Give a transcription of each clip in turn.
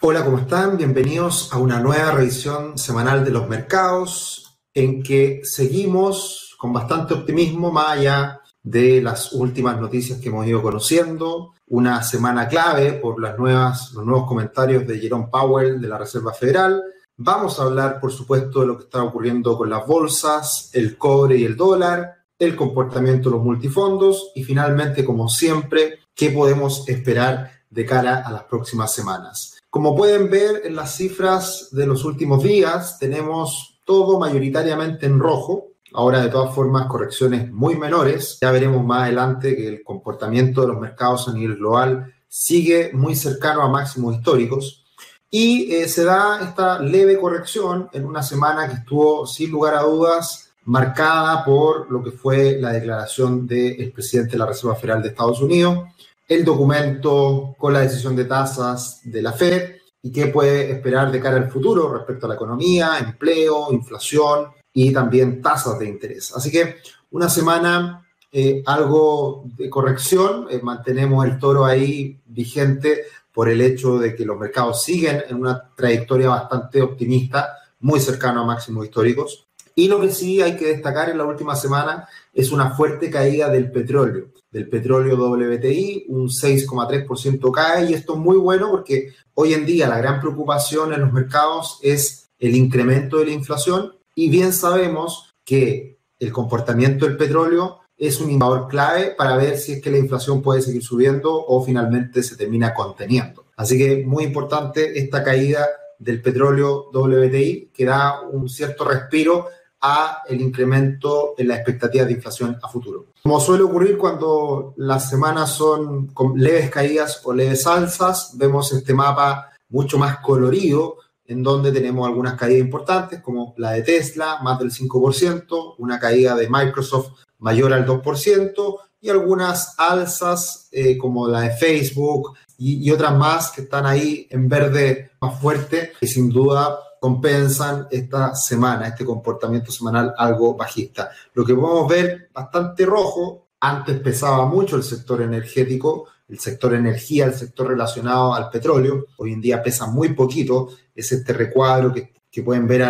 Hola, ¿cómo están? Bienvenidos a una nueva revisión semanal de los mercados en que seguimos con bastante optimismo más allá de las últimas noticias que hemos ido conociendo. Una semana clave por las nuevas, los nuevos comentarios de Jerome Powell de la Reserva Federal. Vamos a hablar, por supuesto, de lo que está ocurriendo con las bolsas, el cobre y el dólar, el comportamiento de los multifondos y finalmente, como siempre, qué podemos esperar de cara a las próximas semanas. Como pueden ver en las cifras de los últimos días, tenemos todo mayoritariamente en rojo. Ahora, de todas formas, correcciones muy menores. Ya veremos más adelante que el comportamiento de los mercados a nivel global sigue muy cercano a máximos históricos. Y eh, se da esta leve corrección en una semana que estuvo, sin lugar a dudas, marcada por lo que fue la declaración del presidente de la Reserva Federal de Estados Unidos, el documento con la decisión de tasas de la Fed y qué puede esperar de cara al futuro respecto a la economía, empleo, inflación y también tasas de interés. Así que una semana eh, algo de corrección, eh, mantenemos el toro ahí vigente por el hecho de que los mercados siguen en una trayectoria bastante optimista, muy cercano a máximos históricos. Y lo que sí hay que destacar en la última semana es una fuerte caída del petróleo, del petróleo WTI, un 6,3% cae y esto es muy bueno porque hoy en día la gran preocupación en los mercados es el incremento de la inflación y bien sabemos que el comportamiento del petróleo es un indicador clave para ver si es que la inflación puede seguir subiendo o finalmente se termina conteniendo. Así que muy importante esta caída del petróleo WTI que da un cierto respiro a el incremento en la expectativa de inflación a futuro. Como suele ocurrir cuando las semanas son con leves caídas o leves alzas, vemos este mapa mucho más colorido, en donde tenemos algunas caídas importantes, como la de Tesla, más del 5%, una caída de Microsoft mayor al 2%, y algunas alzas eh, como la de Facebook y, y otras más que están ahí en verde más fuerte, que sin duda compensan esta semana, este comportamiento semanal algo bajista. Lo que podemos ver bastante rojo, antes pesaba mucho el sector energético, el sector energía, el sector relacionado al petróleo, hoy en día pesa muy poquito, es este recuadro que, que pueden ver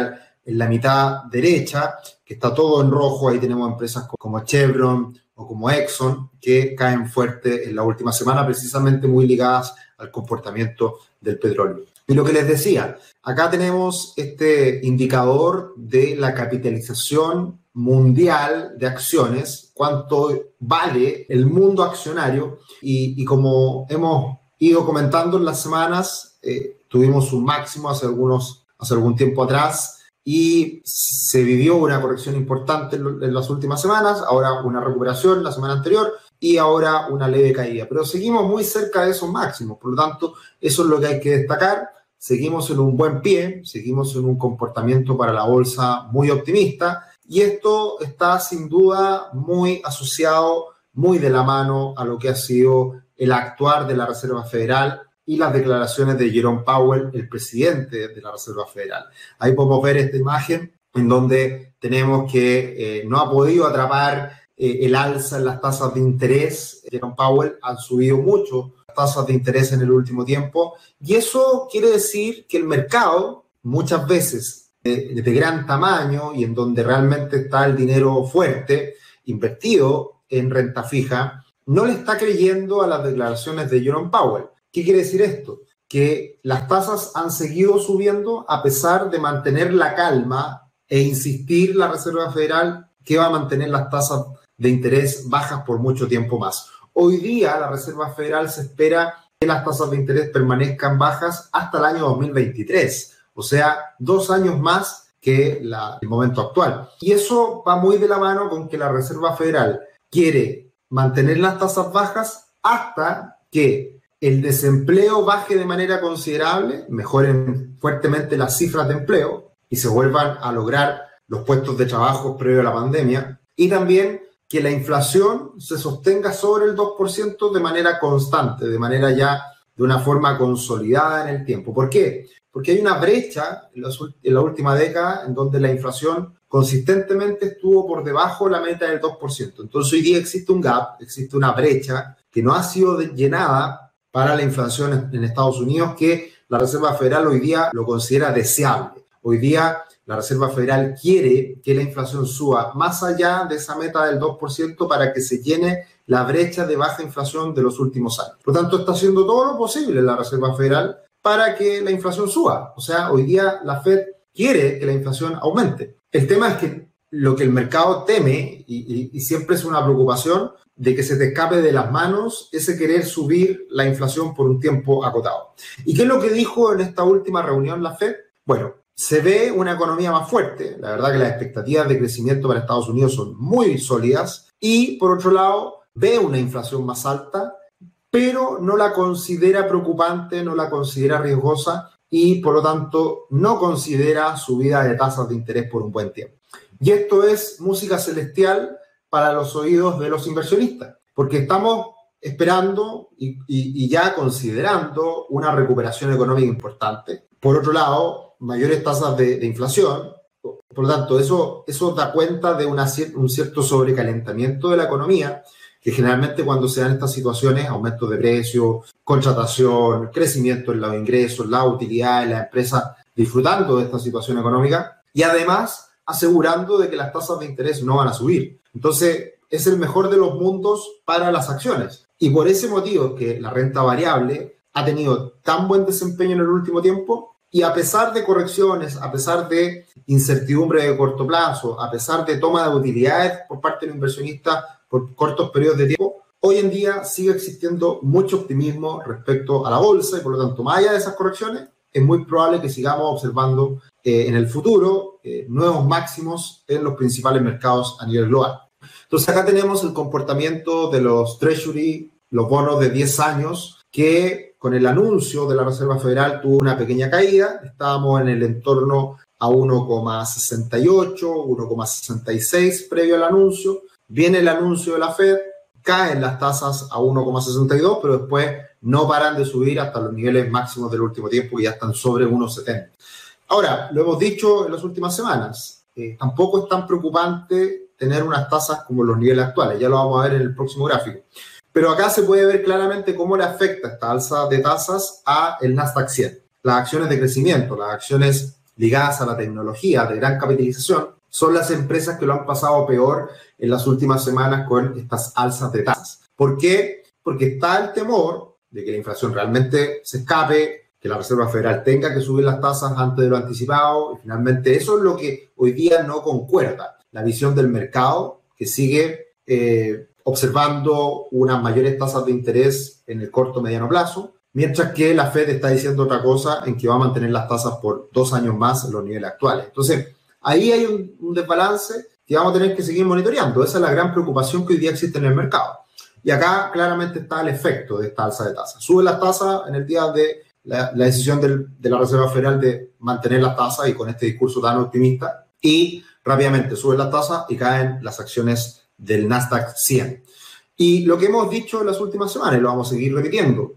en la mitad derecha, que está todo en rojo, ahí tenemos empresas como Chevron o como Exxon, que caen fuerte en la última semana, precisamente muy ligadas al comportamiento del petróleo. Y lo que les decía, acá tenemos este indicador de la capitalización mundial de acciones, cuánto vale el mundo accionario. Y, como hemos ido comentando en las semanas, eh, tuvimos un máximo hace, algunos, hace algún tiempo atrás y se vivió una corrección importante en las últimas semanas, ahora una recuperación la semana anterior y ahora una leve caída, pero seguimos muy cerca de esos máximos, por lo tanto, eso es lo que hay que destacar seguimos en un buen pie, seguimos en un comportamiento para la bolsa muy optimista y esto está sin duda muy asociado, muy de la mano a lo que ha sido el actuar de la Reserva Federal y las declaraciones de Jerome Powell, el presidente de la Reserva Federal. Ahí podemos ver esta imagen en donde tenemos que eh, no ha podido atrapar eh, el alza en las tasas de interés. Jerome Powell ha subido mucho tasas de interés en el último tiempo. Y eso quiere decir que el mercado, muchas veces de, de gran tamaño y en donde realmente está el dinero fuerte invertido en renta fija, no le está creyendo a las declaraciones de Jerome Powell. ¿Qué quiere decir esto? Que las tasas han seguido subiendo a pesar de mantener la calma e insistir la Reserva Federal que va a mantener las tasas de interés bajas por mucho tiempo más. Hoy día la Reserva Federal se espera que las tasas de interés permanezcan bajas hasta el año 2023, o sea, dos años más que el momento actual. Y eso va muy de la mano con que la Reserva Federal quiere mantener las tasas bajas hasta que el desempleo baje de manera considerable, mejoren fuertemente las cifras de empleo y se vuelvan a lograr los puestos de trabajo previo a la pandemia, y también que la inflación se sostenga sobre el 2% de manera constante, de manera ya de una forma consolidada en el tiempo. ¿Por qué? Porque hay una brecha en, la última década en donde la inflación consistentemente estuvo por debajo de la meta del 2%. Entonces hoy día existe un gap, existe una brecha que no ha sido llenada para la inflación en Estados Unidos que la Reserva Federal hoy día lo considera deseable. Hoy día la Reserva Federal quiere que la inflación suba más allá de esa meta del 2% para que se llene la brecha de baja inflación de los últimos años. Por lo tanto, está haciendo todo lo posible la Reserva Federal para que la inflación suba. O sea, hoy día la Fed quiere que la inflación aumente. El tema es que lo que el mercado teme, y, siempre es una preocupación, de que se te escape de las manos ese querer subir la inflación por un tiempo acotado. ¿Y qué es lo que dijo en esta última reunión la Fed? Bueno, se ve una economía más fuerte. La verdad que las expectativas de crecimiento para Estados Unidos son muy sólidas. Y por otro lado, ve una inflación más alta, pero no la considera preocupante, no la considera riesgosa y por lo tanto no considera subida de tasas de interés por un buen tiempo. Y esto es música celestial para los oídos de los inversionistas, porque estamos esperando y, ya considerando una recuperación económica importante. Por otro lado, mayores tasas de, inflación. Por lo tanto, eso, eso da cuenta de una, un cierto sobrecalentamiento de la economía, que generalmente cuando se dan estas situaciones, aumento de precios, contratación, crecimiento en los ingresos, la utilidad de la empresa disfrutando de esta situación económica y además asegurando de que las tasas de interés no van a subir. Entonces, es el mejor de los mundos para las acciones. Y por ese motivo que la renta variable ha tenido tan buen desempeño en el último tiempo y a pesar de correcciones, a pesar de incertidumbre de corto plazo, a pesar de toma de utilidades por parte del inversionista por cortos periodos de tiempo, hoy en día sigue existiendo mucho optimismo respecto a la bolsa y por lo tanto, más allá de esas correcciones, es muy probable que sigamos observando eh, en el futuro eh, nuevos máximos en los principales mercados a nivel global. Entonces acá tenemos el comportamiento de los Treasury, los bonos de 10 años, que con el anuncio de la Reserva Federal tuvo una pequeña caída. Estábamos en el entorno a 1,68, 1,66 previo al anuncio. Viene el anuncio de la Fed, caen las tasas a 1,62, pero después no paran de subir hasta los niveles máximos del último tiempo, que ya están sobre 1,70. Ahora, lo hemos dicho en las últimas semanas, eh, tampoco es tan preocupante tener unas tasas como los niveles actuales, ya lo vamos a ver en el próximo gráfico. Pero acá se puede ver claramente cómo le afecta esta alza de tasas a el Nasdaq 100. Las acciones de crecimiento, las acciones ligadas a la tecnología de gran capitalización, son las empresas que lo han pasado peor en las últimas semanas con estas alzas de tasas. ¿Por qué? Porque está el temor de que la inflación realmente se escape, que la Reserva Federal tenga que subir las tasas antes de lo anticipado. Y finalmente eso es lo que hoy día no concuerda. La visión del mercado que sigue eh, observando unas mayores tasas de interés en el corto mediano plazo, mientras que la Fed está diciendo otra cosa en que va a mantener las tasas por dos años más en los niveles actuales. Entonces, ahí hay un, un desbalance que vamos a tener que seguir monitoreando. Esa es la gran preocupación que hoy día existe en el mercado. Y acá claramente está el efecto de esta alza de tasas. Sube las tasas en el día de la, decisión de la Reserva Federal de mantener las tasas y con este discurso tan optimista. Y rápidamente suben las tasas y caen las acciones del Nasdaq 100. Y lo que hemos dicho en las últimas semanas, lo vamos a seguir repitiendo,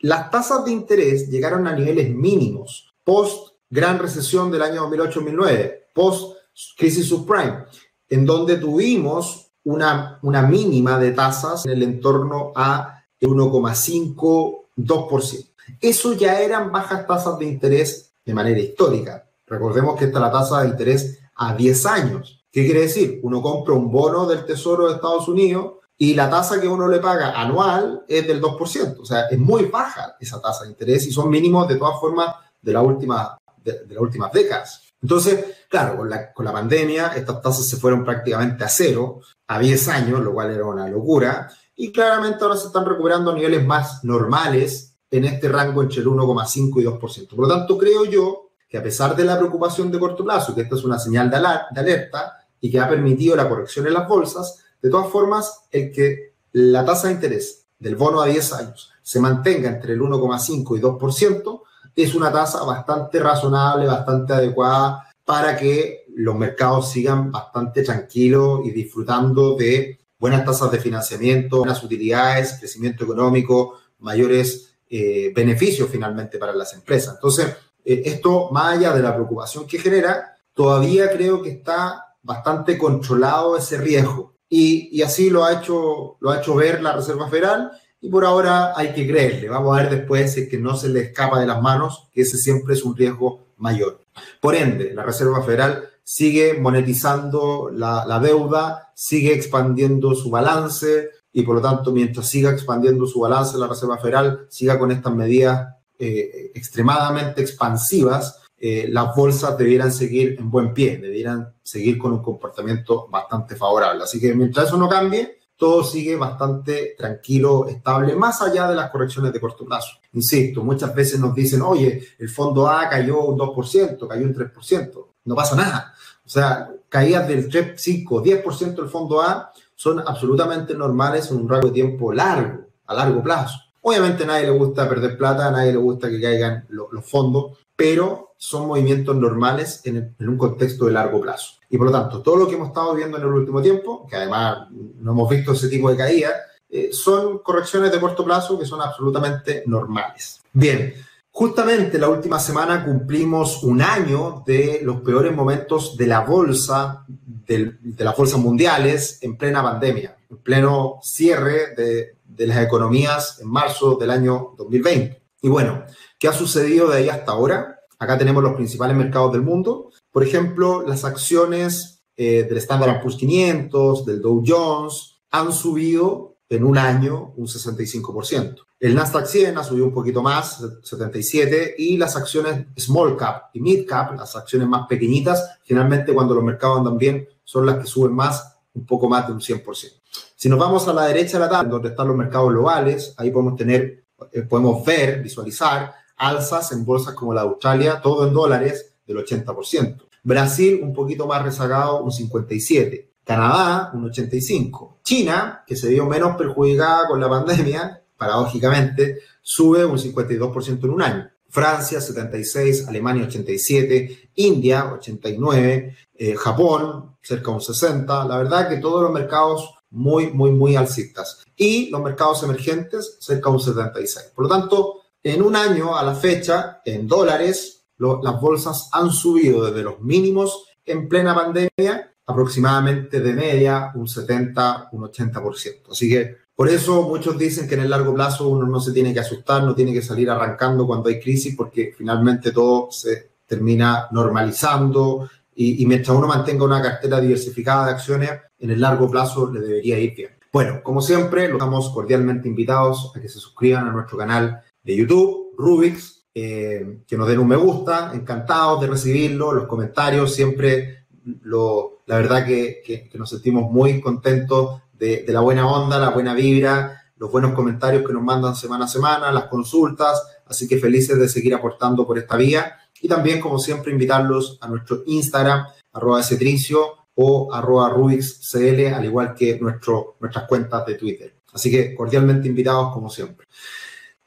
las tasas de interés llegaron a niveles mínimos post gran recesión del año 2008-2009, post crisis subprime, en donde tuvimos una, una mínima de tasas en el entorno a 1,5-2%. Eso ya eran bajas tasas de interés de manera histórica. Recordemos que esta es la tasa de interés a 10 años. ¿Qué quiere decir? Uno compra un bono del Tesoro de Estados Unidos y la tasa que uno le paga anual es del 2%. O sea, es muy baja esa tasa de interés y son mínimos de todas formas de, la última, de las últimas décadas. Entonces, claro, con la, con la pandemia estas tasas se fueron prácticamente a cero a 10 años, lo cual era una locura, y claramente ahora se están recuperando a niveles más normales en este rango entre el 1,5 y 2%. Por lo tanto, creo yo que a pesar de la preocupación de corto plazo, que esta es una señal de, alerta y que ha permitido la corrección en las bolsas, de todas formas, el que la tasa de interés del bono a 10 años se mantenga entre el 1,5 y 2%, es una tasa bastante razonable, bastante adecuada para que los mercados sigan bastante tranquilos y disfrutando de buenas tasas de financiamiento, buenas utilidades, crecimiento económico, mayores eh, beneficios finalmente para las empresas. Entonces, eh, esto, más allá de la preocupación que genera, todavía creo que está bastante controlado ese riesgo. Y, y así lo ha, hecho, lo ha hecho ver la Reserva Federal y por ahora hay que creerle. Vamos a ver después si es que no se le escapa de las manos, que ese siempre es un riesgo mayor. Por ende, la Reserva Federal sigue monetizando la, deuda, sigue expandiendo su balance y por lo tanto, mientras siga expandiendo su balance la Reserva Federal, siga con estas medidas eh, extremadamente expansivas, eh, las bolsas debieran seguir en buen pie, debieran seguir con un comportamiento bastante favorable. Así que mientras eso no cambie, todo sigue bastante tranquilo, estable, más allá de las correcciones de corto plazo. Insisto, muchas veces nos dicen, oye, el fondo A cayó un 2%, cayó un 3%. No pasa nada. O sea, caídas del 3, 5, 10% del fondo A son absolutamente normales en un rango de tiempo largo, a largo plazo. Obviamente a nadie le gusta perder plata, a nadie le gusta que caigan los fondos, pero son movimientos normales en, un contexto de largo plazo. Y por lo tanto, todo lo que hemos estado viendo en el último tiempo, que además no hemos visto ese tipo de caída, eh, son correcciones de corto plazo que son absolutamente normales. Bien, justamente la última semana cumplimos un año de los peores momentos de la bolsa, de las bolsas mundiales en plena pandemia, en pleno cierre de, de las economías en marzo del año 2020. Y bueno, ¿Qué ha sucedido de ahí hasta ahora? Acá tenemos los principales mercados del mundo. Por ejemplo, las acciones eh, del Standard Poor's 500, del Dow Jones, han subido en un año un 65%. El Nasdaq 100 ha subido un poquito más, 77, y las acciones small cap y mid cap, las acciones más pequeñitas, generalmente cuando los mercados andan bien, son las que suben más, un poco más de un 100%. Si nos vamos a la derecha de la tabla, donde están los mercados globales, ahí podemos tener, podemos ver, visualizar alzas en bolsas como la de Australia, todo en dólares, del 80%. Brasil un poquito más rezagado, un 57%. Canadá, un 85%. China, que se vio menos perjudicada con la pandemia, paradójicamente, sube un 52% en un año. Francia 76, Alemania 87, India 89, eh, Japón cerca de un 60. La verdad que todos los mercados muy, muy, muy alcistas. Y los mercados emergentes cerca de un 76. Por lo tanto, en un año a la fecha, en dólares, las bolsas han subido desde los mínimos en plena pandemia aproximadamente de media un 70, un 80%. Así que por eso muchos dicen que en el largo plazo uno no se tiene que asustar, no tiene que salir arrancando cuando hay crisis porque finalmente todo se termina normalizando y, y mientras uno mantenga una cartera diversificada de acciones, en el largo plazo le debería ir bien. Bueno, como siempre, los estamos cordialmente invitados a que se suscriban a nuestro canal de YouTube, Rubix, eh, que nos den un me gusta, encantados de recibirlo, los comentarios, siempre lo, la verdad que, que, nos sentimos muy contentos de, de, la buena onda, la buena vibra, los buenos comentarios que nos mandan semana a semana, las consultas, así que felices de seguir aportando por esta vía y también, como siempre, invitarlos a nuestro Instagram, arroba tricio o arroba RubixCL, al igual que nuestro, nuestras cuentas de Twitter. Así que cordialmente invitados, como siempre.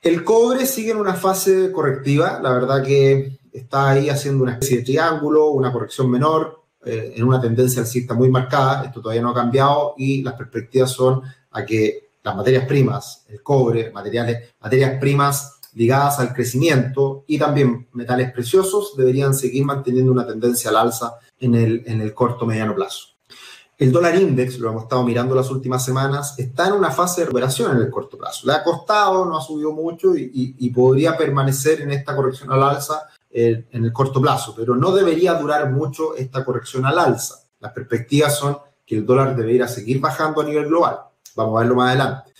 El cobre sigue en una fase correctiva, la verdad que está ahí haciendo una especie de triángulo, una corrección menor, eh, en una tendencia alcista muy marcada, esto todavía no ha cambiado y las perspectivas son a que las materias primas, el cobre, materiales, materias primas ligadas al crecimiento y también metales preciosos deberían seguir manteniendo una tendencia al alza en el, en el corto mediano plazo. El dólar index, lo hemos estado mirando las últimas semanas, está en una fase de recuperación en el corto plazo. Le ha costado, no ha subido mucho y, podría permanecer en esta corrección al alza eh, en el corto plazo, pero no debería durar mucho esta corrección al alza. Las perspectivas son que el dólar debería seguir bajando a nivel global. Vamos a verlo más adelante.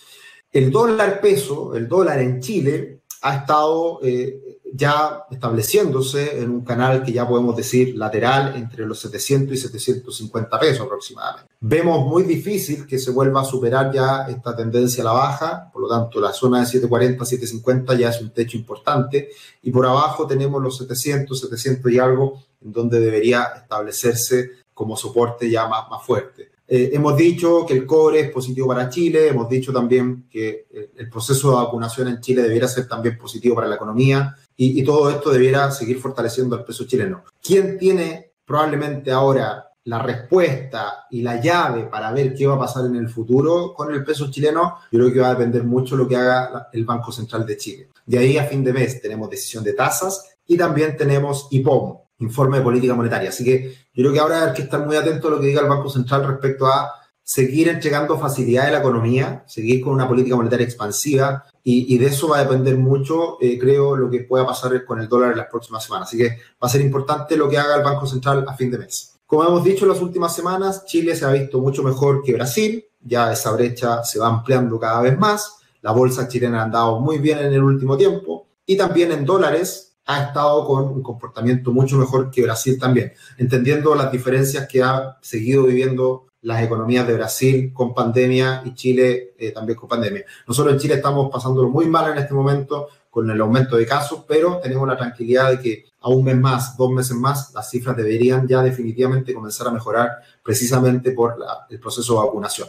El dólar peso, el dólar en Chile, ha estado eh, ya estableciéndose en un canal que ya podemos decir lateral entre los 700 y 750 pesos aproximadamente. Vemos muy difícil que se vuelva a superar ya esta tendencia a la baja, por lo tanto la zona de 740, 750 ya es un techo importante y por abajo tenemos los 700, 700 y algo en donde debería establecerse como soporte ya más, más fuerte. Eh, hemos dicho que el cobre es positivo para Chile, hemos dicho también que eh, el proceso de vacunación en Chile debiera ser también positivo para la economía y, todo esto debiera seguir fortaleciendo el peso chileno. ¿Quién tiene probablemente ahora la respuesta y la llave para ver qué va a pasar en el futuro con el peso chileno? Yo creo que va a depender mucho lo que haga el Banco Central de Chile. De ahí a fin de mes tenemos decisión de tasas y también tenemos IPOM, informe de política monetaria. Así que yo creo que ahora hay que estar muy atento a lo que diga el Banco Central respecto a seguir entregando facilidad a la economía, seguir con una política monetaria expansiva y, de eso va a depender mucho, eh, creo, lo que pueda pasar con el dólar en las próximas semanas. Así que va a ser importante lo que haga el Banco Central a fin de mes. Como hemos dicho en las últimas semanas, Chile se ha visto mucho mejor que Brasil, ya esa brecha se va ampliando cada vez más, la bolsa chilena ha andado muy bien en el último tiempo y también en dólares ha estado con un comportamiento mucho mejor que Brasil también, entendiendo las diferencias que ha seguido viviendo las economías de Brasil con pandemia y Chile eh, también con pandemia. Nosotros en Chile estamos pasándolo muy mal en este momento con el aumento de casos, pero tenemos la tranquilidad de que a un mes más, dos meses más, las cifras deberían ya definitivamente comenzar a mejorar precisamente por el proceso de vacunación.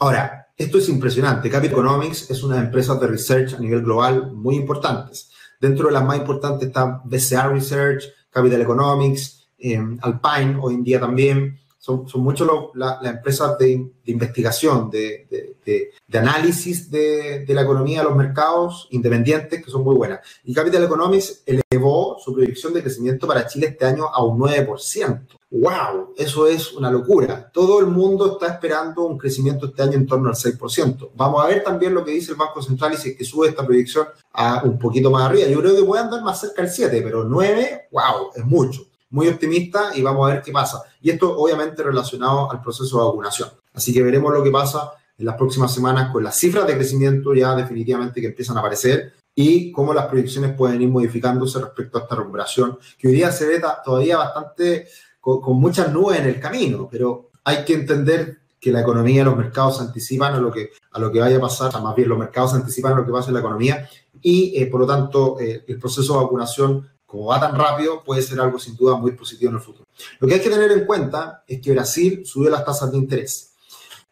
Ahora, esto es impresionante. Capital Economics es una empresa de research a nivel global muy importantes. Dentro de las más importantes está BCR Research, Capital Economics, eh, Alpine hoy en día también, son, son muchas las empresas de, investigación, de, análisis de, la economía los mercados independientes que son muy buenas. Y Capital Economics elevó su proyección de crecimiento para Chile este año a un 9%. ¡Wow! Eso es una locura. Todo el mundo está esperando un crecimiento este año en torno al 6%. Vamos a ver también lo que dice el Banco Central y si es que sube esta proyección a un poquito más arriba. Yo creo que puede andar más cerca del 7, pero 9, ¡wow! Es mucho muy optimista y vamos a ver qué pasa. Y esto obviamente relacionado al proceso de vacunación. Así que veremos lo que pasa en las próximas semanas con las cifras de crecimiento ya definitivamente que empiezan a aparecer y cómo las proyecciones pueden ir modificándose respecto a esta recuperación, que hoy día se ve todavía bastante con, muchas nubes en el camino, pero hay que entender que la economía y los mercados anticipan a lo que, a lo que vaya a pasar, o más bien los mercados anticipan a lo que pasa en la economía y eh, por lo tanto eh, el proceso de vacunación como va tan rápido, puede ser algo sin duda muy positivo en el futuro. Lo que hay que tener en cuenta es que Brasil subió las tasas de interés.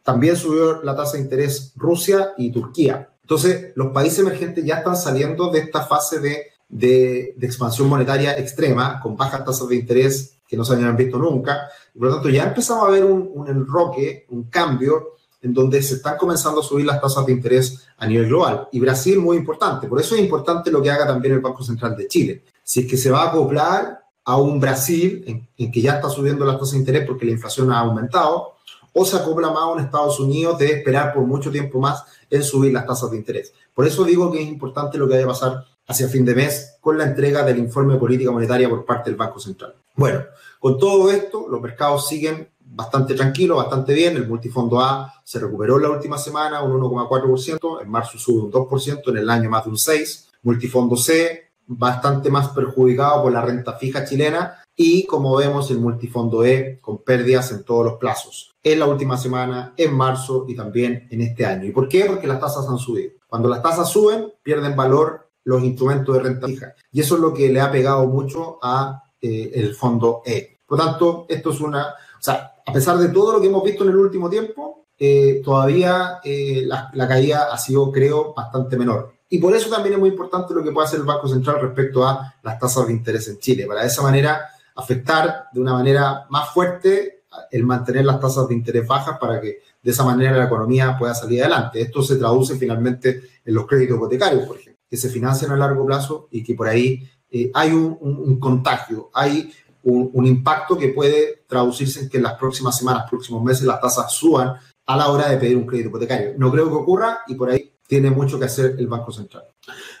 También subió la tasa de interés Rusia y Turquía. Entonces, los países emergentes ya están saliendo de esta fase de, de, expansión monetaria extrema, con bajas tasas de interés que no se habían visto nunca. Por lo tanto, ya empezamos a ver un, un enroque, un cambio en donde se están comenzando a subir las tasas de interés a nivel global. Y Brasil muy importante. Por eso es importante lo que haga también el Banco Central de Chile si es que se va a acoplar a un Brasil en, que ya está subiendo las tasas de interés porque la inflación ha aumentado, o se acopla más a un Estados Unidos de esperar por mucho tiempo más en subir las tasas de interés. Por eso digo que es importante lo que a pasar hacia fin de mes con la entrega del informe de política monetaria por parte del Banco Central. Bueno, con todo esto, los mercados siguen bastante tranquilos, bastante bien. El multifondo A se recuperó la última semana, un 1,4%, en marzo sube un 2%, en el año más de un 6%. Multifondo C bastante más perjudicado por la renta fija chilena y como vemos el multifondo E con pérdidas en todos los plazos en la última semana, en marzo y también en este año. ¿Y por qué? Porque las tasas han subido. Cuando las tasas suben, pierden valor los instrumentos de renta fija. Y eso es lo que le ha pegado mucho a eh, el fondo E. Por tanto, esto es una, o sea, a pesar de todo lo que hemos visto en el último tiempo, eh, todavía eh, la, la caída ha sido, creo, bastante menor. Y por eso también es muy importante lo que puede hacer el Banco Central respecto a las tasas de interés en Chile, para de esa manera afectar de una manera más fuerte el mantener las tasas de interés bajas para que de esa manera la economía pueda salir adelante. Esto se traduce finalmente en los créditos hipotecarios, por ejemplo, que se financian a largo plazo y que por ahí eh, hay un, contagio, hay un, un, impacto que puede traducirse en que en las próximas semanas, próximos meses, las tasas suban a la hora de pedir un crédito hipotecario. No creo que ocurra y por ahí tiene mucho que hacer el Banco Central.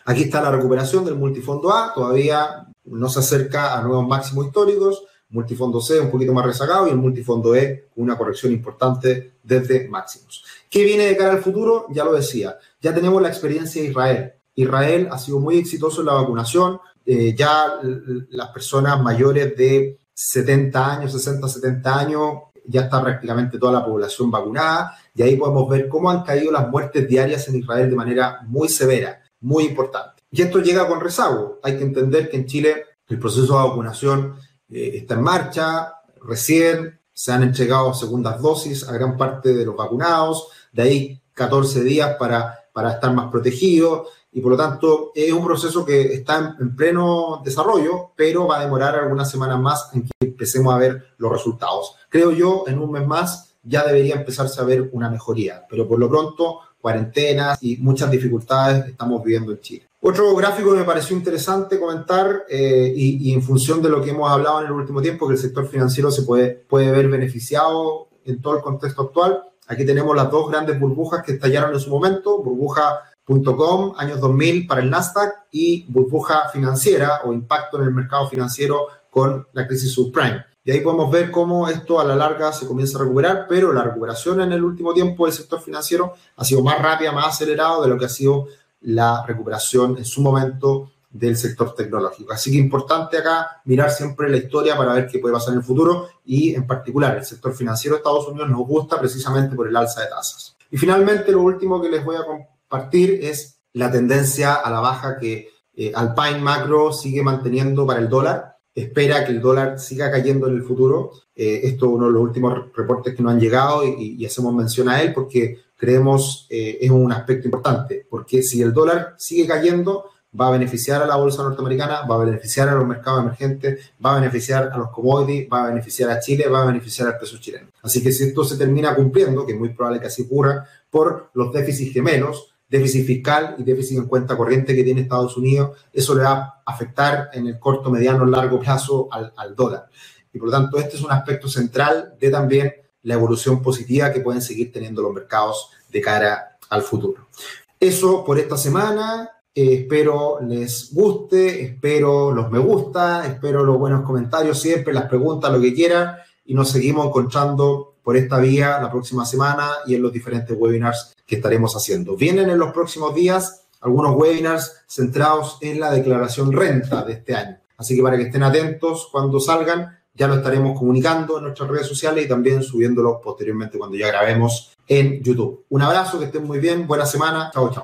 Aquí está la recuperación del multifondo A, todavía no se acerca a nuevos máximos históricos, multifondo C un poquito más rezagado y el multifondo E una corrección importante desde máximos. ¿Qué viene de cara al futuro? Ya lo decía, ya tenemos la experiencia de Israel. Israel ha sido muy exitoso en la vacunación, eh, ya las personas mayores de 70 años, 60, 70 años, ya está prácticamente toda la población vacunada y ahí podemos ver cómo han caído las muertes diarias en Israel de manera muy severa, muy importante. Y esto llega con rezago. Hay que entender que en Chile el proceso de vacunación eh, está en marcha, recién se han entregado segundas dosis a gran parte de los vacunados, de ahí 14 días para, para estar más protegidos y por lo tanto es un proceso que está en, pleno desarrollo, pero va a demorar algunas semanas más en que empecemos a ver los resultados. Creo yo, en un mes más ya debería empezarse a ver una mejoría, pero por lo pronto cuarentenas y muchas dificultades estamos viviendo en Chile. Otro gráfico que me pareció interesante comentar eh, y, y, en función de lo que hemos hablado en el último tiempo, que el sector financiero se puede, puede ver beneficiado en todo el contexto actual, Aquí tenemos las dos grandes burbujas que estallaron en su momento, burbuja.com, años 2000 para el Nasdaq y burbuja financiera o impacto en el mercado financiero con la crisis subprime. Y ahí podemos ver cómo esto a la larga se comienza a recuperar, pero la recuperación en el último tiempo del sector financiero ha sido más rápida, más acelerada de lo que ha sido la recuperación en su momento del sector tecnológico. Así que importante acá mirar siempre la historia para ver qué puede pasar en el futuro y en particular el sector financiero de Estados Unidos nos gusta precisamente por el alza de tasas. Y finalmente lo último que les voy a compartir es la tendencia a la baja que eh, Alpine Macro sigue manteniendo para el dólar. Espera que el dólar siga cayendo en el futuro. Eh, esto es uno de los últimos reportes que nos han llegado y, y hacemos mención a él porque creemos eh, es un aspecto importante. Porque si el dólar sigue cayendo, va a beneficiar a la bolsa norteamericana, va a beneficiar a los mercados emergentes, va a beneficiar a los commodities, va a beneficiar a Chile, va a beneficiar al peso chileno. Así que si esto se termina cumpliendo, que es muy probable que así ocurra, por los déficits gemelos, déficit fiscal y déficit en cuenta corriente que tiene Estados Unidos, eso le va a afectar en el corto, mediano, largo plazo al, al dólar. Y por lo tanto, este es un aspecto central de también la evolución positiva que pueden seguir teniendo los mercados de cara al futuro. Eso por esta semana. Eh, espero les guste, espero los me gusta, espero los buenos comentarios siempre, las preguntas, lo que quieran. Y nos seguimos encontrando por esta vía la próxima semana y en los diferentes webinars que estaremos haciendo. Vienen en los próximos días algunos webinars centrados en la declaración renta de este año. Así que para que estén atentos cuando salgan, ya lo estaremos comunicando en nuestras redes sociales y también subiéndolo posteriormente cuando ya grabemos en YouTube. Un abrazo, que estén muy bien, buena semana, chao, chao.